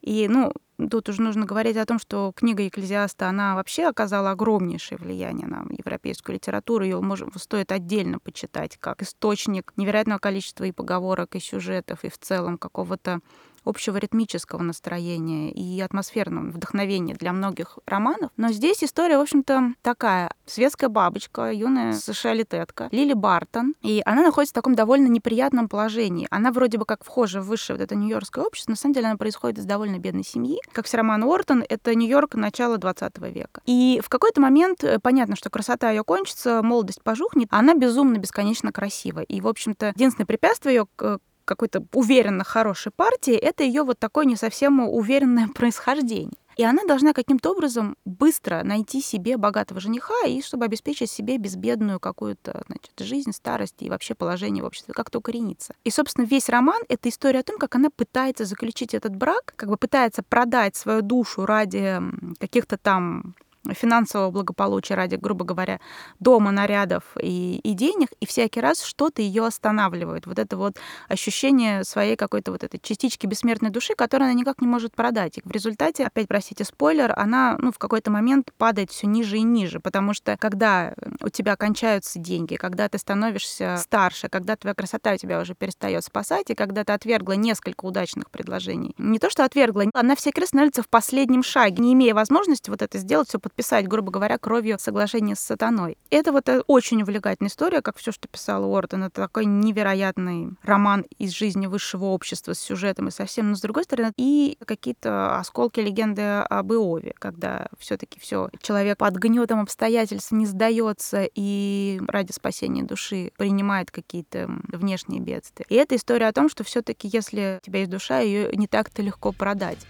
И, ну, тут уже нужно говорить о том, что книга Екклезиаста, она вообще оказала огромнейшее влияние на европейскую литературу. Ее может, стоит отдельно почитать как источник невероятного количества и поговорок, и сюжетов, и в целом какого-то общего ритмического настроения и атмосферного вдохновения для многих романов. Но здесь история, в общем-то, такая. Светская бабочка, юная сошиалитетка, Лили Бартон. И она находится в таком довольно неприятном положении. Она вроде бы как вхожа в высшее вот это нью-йоркское общество, на самом деле она происходит из довольно бедной семьи. Как все роман Уортон, это Нью-Йорк начала 20 века. И в какой-то момент э, понятно, что красота ее кончится, молодость пожухнет, а она безумно, бесконечно красива. И, в общем-то, единственное препятствие ее к какой-то уверенно хорошей партии, это ее вот такое не совсем уверенное *laughs* происхождение. И она должна каким-то образом быстро найти себе богатого жениха, и чтобы обеспечить себе безбедную какую-то значит, жизнь, старость и вообще положение в обществе, как-то укорениться. И, собственно, весь роман — это история о том, как она пытается заключить этот брак, как бы пытается продать свою душу ради каких-то там финансового благополучия, ради, грубо говоря, дома, нарядов и, и денег, и всякий раз что-то ее останавливает. Вот это вот ощущение своей какой-то вот этой частички бессмертной души, которую она никак не может продать. И в результате, опять простите спойлер, она ну, в какой-то момент падает все ниже и ниже, потому что когда у тебя кончаются деньги, когда ты становишься старше, когда твоя красота у тебя уже перестает спасать, и когда ты отвергла несколько удачных предложений, не то что отвергла, она всякий раз становится в последнем шаге, не имея возможности вот это сделать все под подписать, грубо говоря, кровью соглашение с сатаной. Это вот э, очень увлекательная история, как все, что писал Уортон. Это такой невероятный роман из жизни высшего общества с сюжетом и совсем, но с другой стороны, и какие-то осколки легенды об Иове, когда все-таки все человек под гнетом обстоятельств не сдается и ради спасения души принимает какие-то внешние бедствия. И это история о том, что все-таки, если у тебя есть душа, ее не так-то легко продать.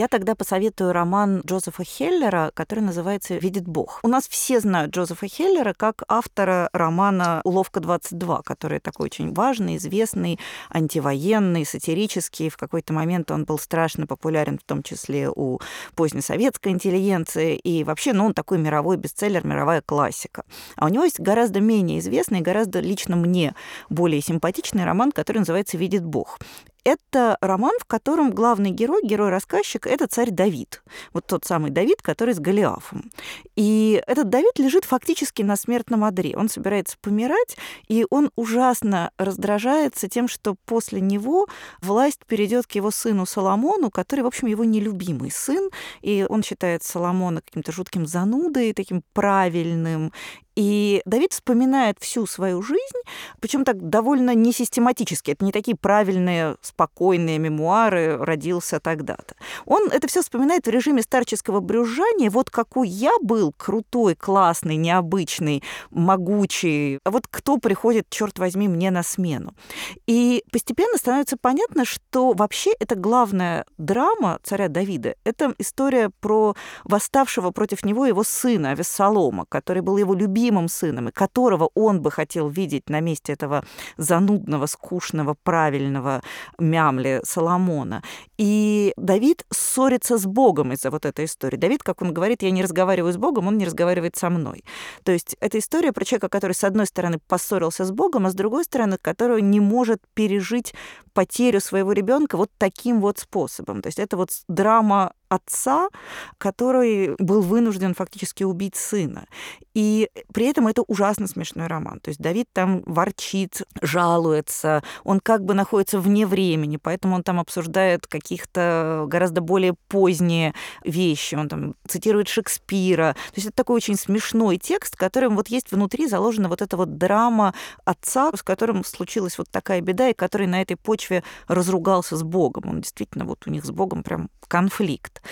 Я тогда посоветую роман Джозефа Хеллера, который называется «Видит Бог». У нас все знают Джозефа Хеллера как автора романа «Уловка-22», который такой очень важный, известный, антивоенный, сатирический. В какой-то момент он был страшно популярен, в том числе у позднесоветской интеллигенции. И вообще, ну, он такой мировой бестселлер, мировая классика. А у него есть гораздо менее известный, гораздо лично мне более симпатичный роман, который называется «Видит Бог». Это роман, в котором главный герой, герой-рассказчик, это царь Давид. Вот тот самый Давид, который с Голиафом. И этот Давид лежит фактически на смертном одре. Он собирается помирать, и он ужасно раздражается тем, что после него власть перейдет к его сыну Соломону, который, в общем, его нелюбимый сын, и он считает Соломона каким-то жутким занудой, таким правильным, и Давид вспоминает всю свою жизнь, причем так довольно несистематически. Это не такие правильные, спокойные мемуары «родился тогда-то». Он это все вспоминает в режиме старческого брюзжания. Вот какой я был крутой, классный, необычный, могучий. А вот кто приходит, черт возьми, мне на смену. И постепенно становится понятно, что вообще это главная драма царя Давида. Это история про восставшего против него его сына Авессалома, который был его любимым любимым сыном, и которого он бы хотел видеть на месте этого занудного, скучного, правильного мямли Соломона. И Давид ссорится с Богом из-за вот этой истории. Давид, как он говорит, я не разговариваю с Богом, он не разговаривает со мной. То есть это история про человека, который, с одной стороны, поссорился с Богом, а с другой стороны, который не может пережить потерю своего ребенка вот таким вот способом. То есть это вот драма отца, который был вынужден фактически убить сына. И при этом это ужасно смешной роман. То есть Давид там ворчит, жалуется, он как бы находится вне времени, поэтому он там обсуждает каких-то гораздо более поздние вещи, он там цитирует Шекспира. То есть это такой очень смешной текст, которым вот есть внутри заложена вот эта вот драма отца, с которым случилась вот такая беда, и который на этой почве разругался с Богом. Он действительно вот у них с Богом прям конфликт.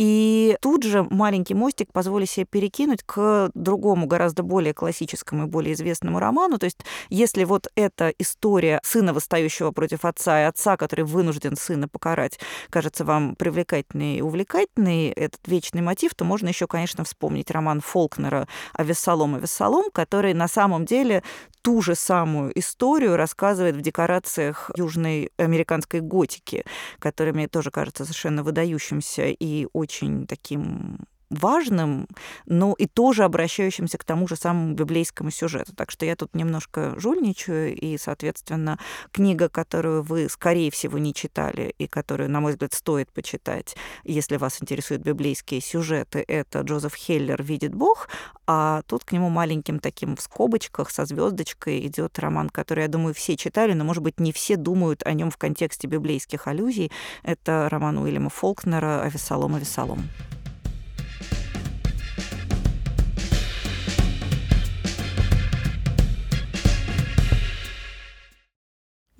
И тут же маленький мостик позволю себе перекинуть к другому, гораздо более классическому и более известному роману. То есть если вот эта история сына, восстающего против отца, и отца, который вынужден сына покарать, кажется вам привлекательной и увлекательной, этот вечный мотив, то можно еще, конечно, вспомнить роман Фолкнера «Авессалом, Авессалом», который на самом деле ту же самую историю рассказывает в декорациях южной американской готики, которая мне тоже кажется совершенно выдающимся и очень таким важным, но и тоже обращающимся к тому же самому библейскому сюжету. Так что я тут немножко жульничаю, и, соответственно, книга, которую вы, скорее всего, не читали, и которую, на мой взгляд, стоит почитать, если вас интересуют библейские сюжеты, это Джозеф Хеллер «Видит Бог», а тут к нему маленьким таким в скобочках со звездочкой идет роман, который, я думаю, все читали, но, может быть, не все думают о нем в контексте библейских аллюзий. Это роман Уильяма Фолкнера «Авесолом, Авесолом».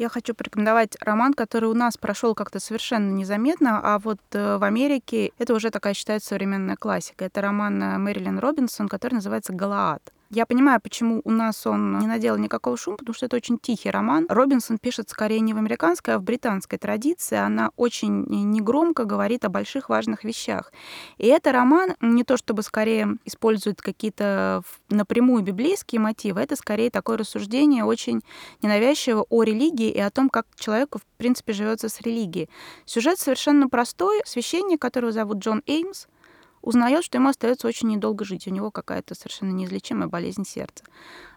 Я хочу порекомендовать роман, который у нас прошел как-то совершенно незаметно, а вот э, в Америке это уже такая считается современная классика. Это роман э, Мэрилин Робинсон, который называется «Галаад». Я понимаю, почему у нас он не наделал никакого шума, потому что это очень тихий роман. Робинсон пишет скорее не в американской, а в британской традиции. Она очень негромко говорит о больших важных вещах. И это роман не то чтобы скорее использует какие-то напрямую библейские мотивы, это скорее такое рассуждение очень ненавязчиво о религии и о том, как человеку, в принципе, живется с религией. Сюжет совершенно простой. Священник, которого зовут Джон Эймс, узнает, что ему остается очень недолго жить. У него какая-то совершенно неизлечимая болезнь сердца.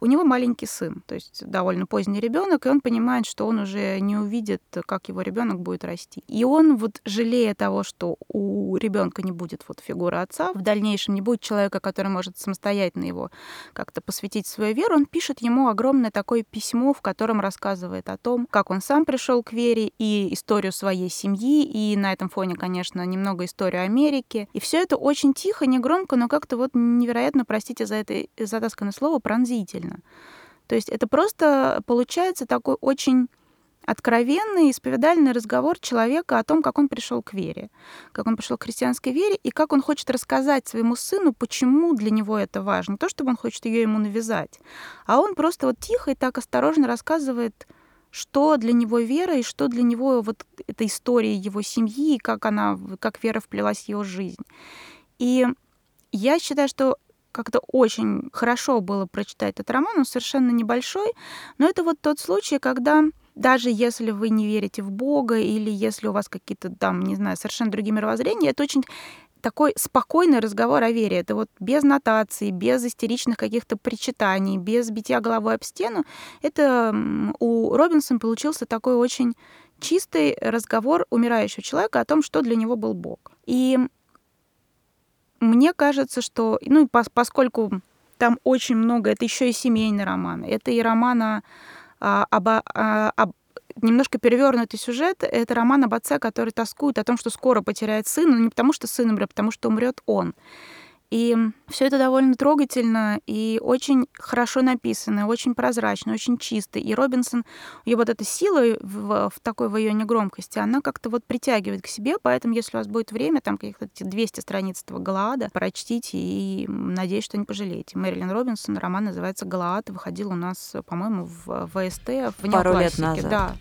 У него маленький сын, то есть довольно поздний ребенок, и он понимает, что он уже не увидит, как его ребенок будет расти. И он вот жалея того, что у ребенка не будет вот фигуры отца, в дальнейшем не будет человека, который может самостоятельно его как-то посвятить свою веру, он пишет ему огромное такое письмо, в котором рассказывает о том, как он сам пришел к вере и историю своей семьи, и на этом фоне, конечно, немного историю Америки. И все это очень тихо, негромко, но как-то вот невероятно, простите за это затасканное слово, пронзительно. То есть это просто получается такой очень откровенный исповедальный разговор человека о том, как он пришел к вере, как он пришел к христианской вере и как он хочет рассказать своему сыну, почему для него это важно. Не то, чтобы он хочет ее ему навязать, а он просто вот тихо и так осторожно рассказывает, что для него вера и что для него вот эта история его семьи, как она, как вера вплелась в его жизнь. И я считаю, что как-то очень хорошо было прочитать этот роман, он совершенно небольшой, но это вот тот случай, когда даже если вы не верите в Бога или если у вас какие-то там, не знаю, совершенно другие мировоззрения, это очень такой спокойный разговор о вере. Это вот без нотаций, без истеричных каких-то причитаний, без битья головой об стену. Это у Робинсона получился такой очень чистый разговор умирающего человека о том, что для него был Бог. И мне кажется, что, ну, поскольку там очень много, это еще и семейный роман, это и роман о, а, об, о, а, об немножко перевернутый сюжет. Это роман об отце, который тоскует о том, что скоро потеряет сына, но не потому что сын умрет, а потому что умрет он. И все это довольно трогательно и очень хорошо написано, очень прозрачно, очень чисто. И Робинсон, ее вот эта сила в, в такой в ее негромкости, она как-то вот притягивает к себе, поэтому если у вас будет время, там каких-то 200 страниц этого Галаада, прочтите и надеюсь, что не пожалеете. Мэрилин Робинсон, роман называется «Галаад», выходил у нас, по-моему, в ВСТ, в Пару лет назад. Да.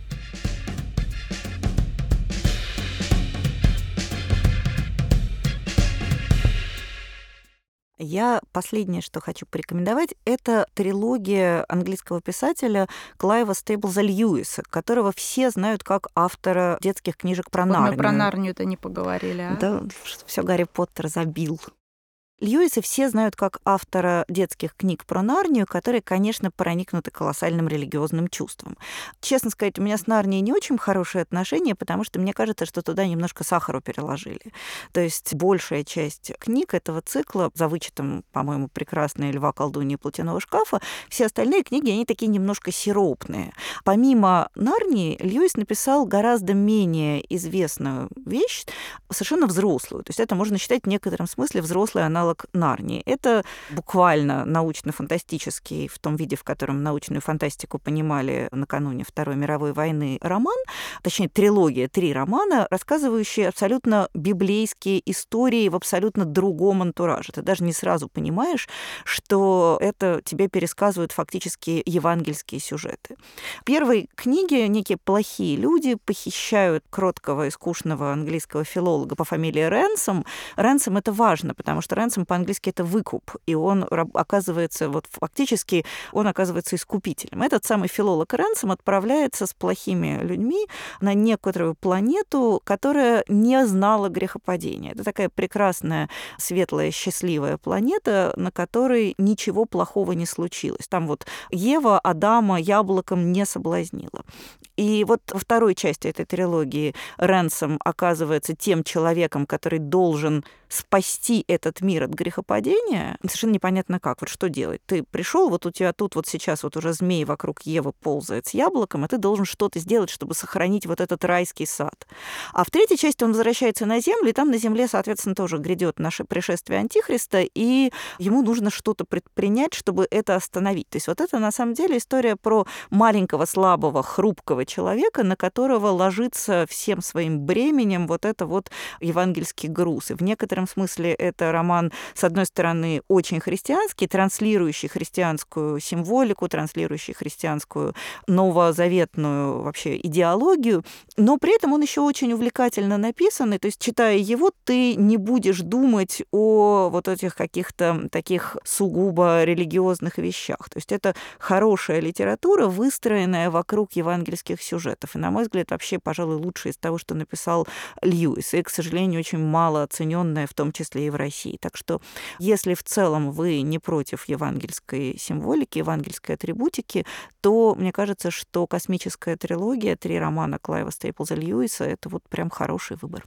Я последнее, что хочу порекомендовать, это трилогия английского писателя Клайва Стейблза Льюиса, которого все знают как автора детских книжек про вот Нарнию. Мы про Нарнию-то не поговорили, а? Да, все Гарри Поттер забил. Льюиса все знают как автора детских книг про Нарнию, которые, конечно, проникнуты колоссальным религиозным чувством. Честно сказать, у меня с Нарнией не очень хорошие отношения, потому что мне кажется, что туда немножко сахару переложили. То есть большая часть книг этого цикла, за вычетом, по-моему, прекрасной «Льва, колдуньи и платяного шкафа», все остальные книги, они такие немножко сиропные. Помимо Нарнии, Льюис написал гораздо менее известную вещь, совершенно взрослую. То есть это можно считать в некотором смысле взрослый аналог поделок Нарнии. Это буквально научно-фантастический, в том виде, в котором научную фантастику понимали накануне Второй мировой войны, роман, точнее, трилогия, три романа, рассказывающие абсолютно библейские истории в абсолютно другом антураже. Ты даже не сразу понимаешь, что это тебе пересказывают фактически евангельские сюжеты. В первой книге некие плохие люди похищают кроткого и скучного английского филолога по фамилии Ренсом. Ренсом это важно, потому что Ренсом по-английски это выкуп, и он оказывается, вот фактически он оказывается искупителем. Этот самый филолог Ренсом отправляется с плохими людьми на некоторую планету, которая не знала грехопадения. Это такая прекрасная, светлая, счастливая планета, на которой ничего плохого не случилось. Там вот Ева Адама яблоком не соблазнила. И вот во второй части этой трилогии Ренсом оказывается тем человеком, который должен спасти этот мир от грехопадения, совершенно непонятно как. Вот что делать? Ты пришел, вот у тебя тут вот сейчас вот уже змей вокруг Евы ползает с яблоком, а ты должен что-то сделать, чтобы сохранить вот этот райский сад. А в третьей части он возвращается на землю, и там на земле, соответственно, тоже грядет наше пришествие Антихриста, и ему нужно что-то предпринять, чтобы это остановить. То есть вот это на самом деле история про маленького, слабого, хрупкого человека, на которого ложится всем своим бременем вот это вот евангельский груз. И в некотором некотором смысле это роман, с одной стороны, очень христианский, транслирующий христианскую символику, транслирующий христианскую новозаветную вообще идеологию, но при этом он еще очень увлекательно написанный, то есть читая его, ты не будешь думать о вот этих каких-то таких сугубо религиозных вещах. То есть это хорошая литература, выстроенная вокруг евангельских сюжетов. И, на мой взгляд, вообще, пожалуй, лучшее из того, что написал Льюис. И, к сожалению, очень мало оцененная в том числе и в России. Так что если в целом вы не против евангельской символики, евангельской атрибутики, то мне кажется, что космическая трилогия, три романа Клайва Стейплза Льюиса, это вот прям хороший выбор.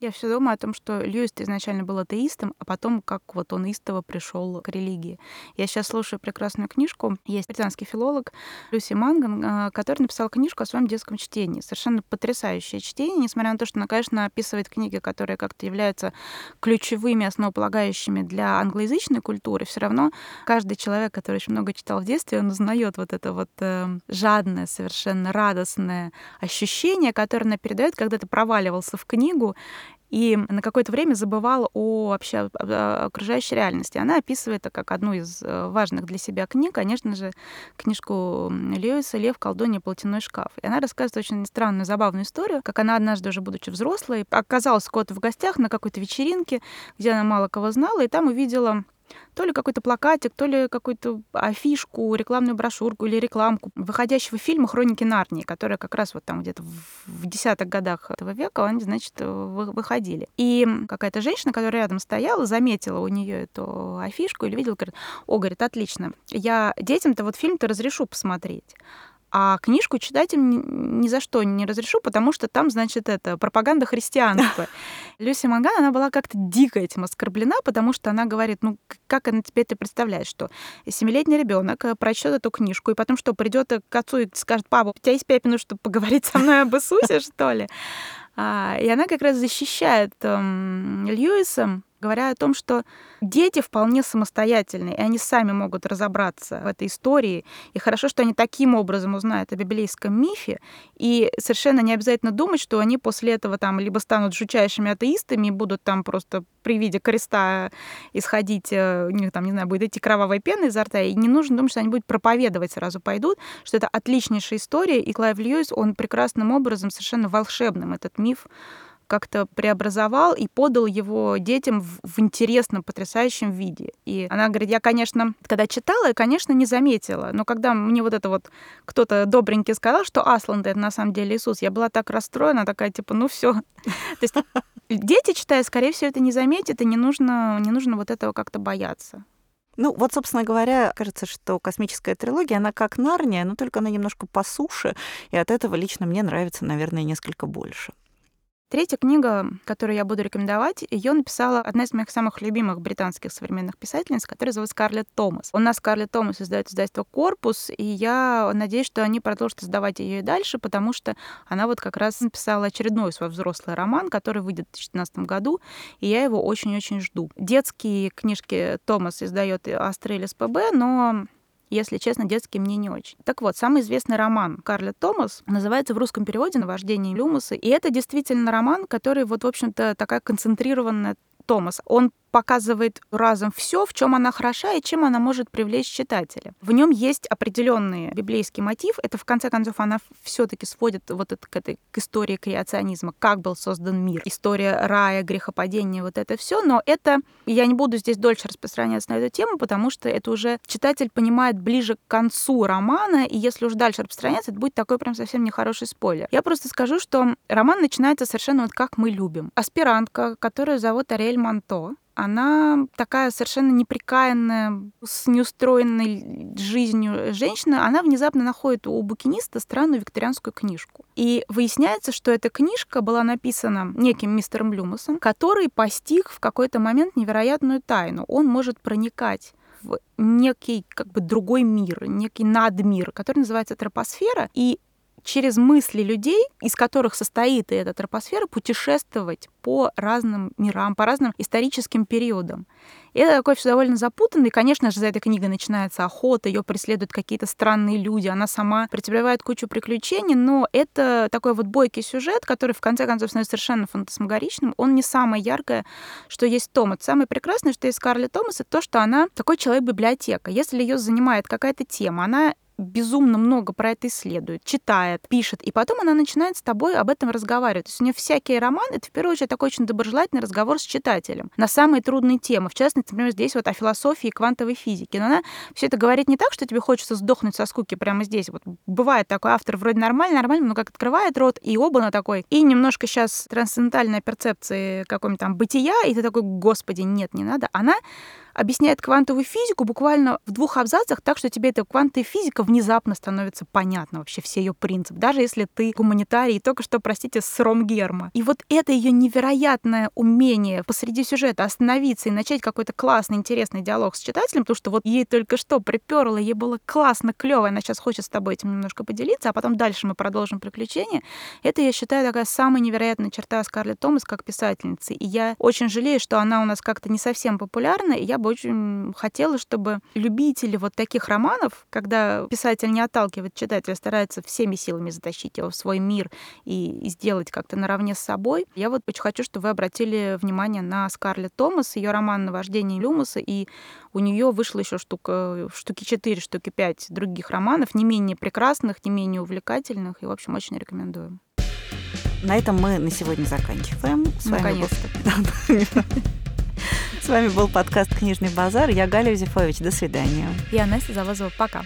Я все думаю о том, что Льюис изначально был атеистом, а потом как вот он истово пришел к религии. Я сейчас слушаю прекрасную книжку. Есть британский филолог Люси Манган, а, который написал книжку о своем детском чтении. Совершенно потрясающее чтение, несмотря на то, что она, конечно, описывает книги, которые как-то являются ключевыми, основополагающими для англоязычной культуры. Все равно каждый человек, который очень много читал в детстве, он узнает вот это вот э, жадное, совершенно радостное ощущение, которое она передает, когда ты проваливался в книгу, и на какое-то время забывала о вообще окружающей реальности. Она описывает это как одну из э, важных для себя книг, конечно же, книжку Льюиса «Лев, колдунья, платяной шкаф». И она рассказывает очень странную, забавную историю, как она однажды, уже будучи взрослой, оказалась кого-то в гостях на какой-то вечеринке, где она мало кого знала, и там увидела то ли какой-то плакатик, то ли какую-то афишку, рекламную брошюрку или рекламку выходящего фильма «Хроники Нарнии», которая как раз вот там где-то в десятых годах этого века, они, значит, выходили. И какая-то женщина, которая рядом стояла, заметила у нее эту афишку или видела, говорит, о, говорит, отлично, я детям-то вот фильм-то разрешу посмотреть. А книжку читать им ни за что не разрешу, потому что там, значит, это пропаганда христианства. *laughs* Люси Манган, она была как-то дико этим оскорблена, потому что она говорит, ну, как она тебе это представляет, что семилетний ребенок э, прочтет эту книжку, и потом что, придет к отцу и скажет, папа, у тебя есть минут, чтобы поговорить со мной об Иисусе, *laughs* что ли? А, и она как раз защищает эм, Льюиса, говоря о том, что дети вполне самостоятельные, и они сами могут разобраться в этой истории. И хорошо, что они таким образом узнают о библейском мифе, и совершенно не обязательно думать, что они после этого там либо станут жучайшими атеистами и будут там просто при виде креста исходить, э, у них там, не знаю, будет идти кровавая пена изо рта, и не нужно думать, что они будут проповедовать сразу пойдут, что это отличнейшая история, и Клайв Льюис, он прекрасным образом, совершенно волшебным этот миф как-то преобразовал и подал его детям в, в интересном, потрясающем виде. И она говорит, я, конечно, когда читала, я, конечно, не заметила, но когда мне вот это вот кто-то добренький сказал, что Асланд это на самом деле Иисус, я была так расстроена, такая типа, ну все. *laughs* То есть дети, читая, скорее всего, это не заметят, и не нужно, не нужно вот этого как-то бояться. Ну, вот, собственно говоря, кажется, что космическая трилогия, она как Нарния, но только она немножко по суше, и от этого лично мне нравится, наверное, несколько больше. Третья книга, которую я буду рекомендовать, ее написала одна из моих самых любимых британских современных писательниц, которая зовут Скарлетт Томас. У нас Скарлетт Томас издает издательство «Корпус», и я надеюсь, что они продолжат издавать ее и дальше, потому что она вот как раз написала очередной свой взрослый роман, который выйдет в 2016 году, и я его очень-очень жду. Детские книжки Томас издает Астрелис ПБ, но если честно, детский мне не очень. Так вот, самый известный роман Карли Томас называется в русском переводе «Наваждение Люмуса», и это действительно роман, который вот, в общем-то, такая концентрированная Томас. Он показывает разом все, в чем она хороша и чем она может привлечь читателя. В нем есть определенный библейский мотив. Это в конце концов она все-таки сводит вот это к этой к истории креационизма, как был создан мир, история рая, грехопадения, вот это все. Но это я не буду здесь дольше распространяться на эту тему, потому что это уже читатель понимает ближе к концу романа, и если уж дальше распространяться, это будет такой прям совсем нехороший спойлер. Я просто скажу, что роман начинается совершенно вот как мы любим. Аспирантка, которую зовут Ариэль Манто, она такая совершенно неприкаянная, с неустроенной жизнью женщина, она внезапно находит у букиниста странную викторианскую книжку. И выясняется, что эта книжка была написана неким мистером Блюмусом, который постиг в какой-то момент невероятную тайну. Он может проникать в некий как бы другой мир, некий надмир, который называется тропосфера, и через мысли людей, из которых состоит эта тропосфера, путешествовать по разным мирам, по разным историческим периодам. И это такой все довольно запутанный. Конечно же, за этой книгой начинается охота, ее преследуют какие-то странные люди, она сама претерпевает кучу приключений, но это такой вот бойкий сюжет, который в конце концов становится совершенно фантасмагоричным. Он не самое яркое, что есть Том. Это самое прекрасное, что есть Скарлетт Томас, это то, что она такой человек-библиотека. Если ее занимает какая-то тема, она безумно много про это исследует, читает, пишет, и потом она начинает с тобой об этом разговаривать. То есть у нее всякие романы — это в первую очередь такой очень доброжелательный разговор с читателем на самые трудные темы. В частности, например, здесь вот о философии квантовой физике. Но она все это говорит не так, что тебе хочется сдохнуть со скуки прямо здесь. Вот бывает такой автор вроде нормальный, нормальный, но как открывает рот, и оба на такой, и немножко сейчас трансцендентальная перцепция какого-нибудь там бытия, и ты такой, господи, нет, не надо. Она объясняет квантовую физику буквально в двух абзацах, так что тебе эта квантовая физика внезапно становится понятна вообще все ее принцип, даже если ты гуманитарий, только что, простите, с Ромгерма. И вот это ее невероятное умение посреди сюжета остановиться и начать какой-то классный, интересный диалог с читателем, потому что вот ей только что приперло, ей было классно, клево, она сейчас хочет с тобой этим немножко поделиться, а потом дальше мы продолжим приключения. Это, я считаю, такая самая невероятная черта Скарлетт Томас как писательницы. И я очень жалею, что она у нас как-то не совсем популярна, и я бы очень хотела, чтобы любители вот таких романов, когда писатель не отталкивает читателя, старается всеми силами затащить его в свой мир и, и сделать как-то наравне с собой, я вот очень хочу, чтобы вы обратили внимание на Скарлетт Томас, ее роман «Наваждение Люмуса», и у нее вышло еще штука, штуки 4, штуки 5 других романов, не менее прекрасных, не менее увлекательных, и, в общем, очень рекомендую. На этом мы на сегодня заканчиваем. С вами Наконец-то. *laughs* С вами был подкаст «Книжный базар». Я Галя Юзефович. До свидания. Я Настя Завозова. Пока.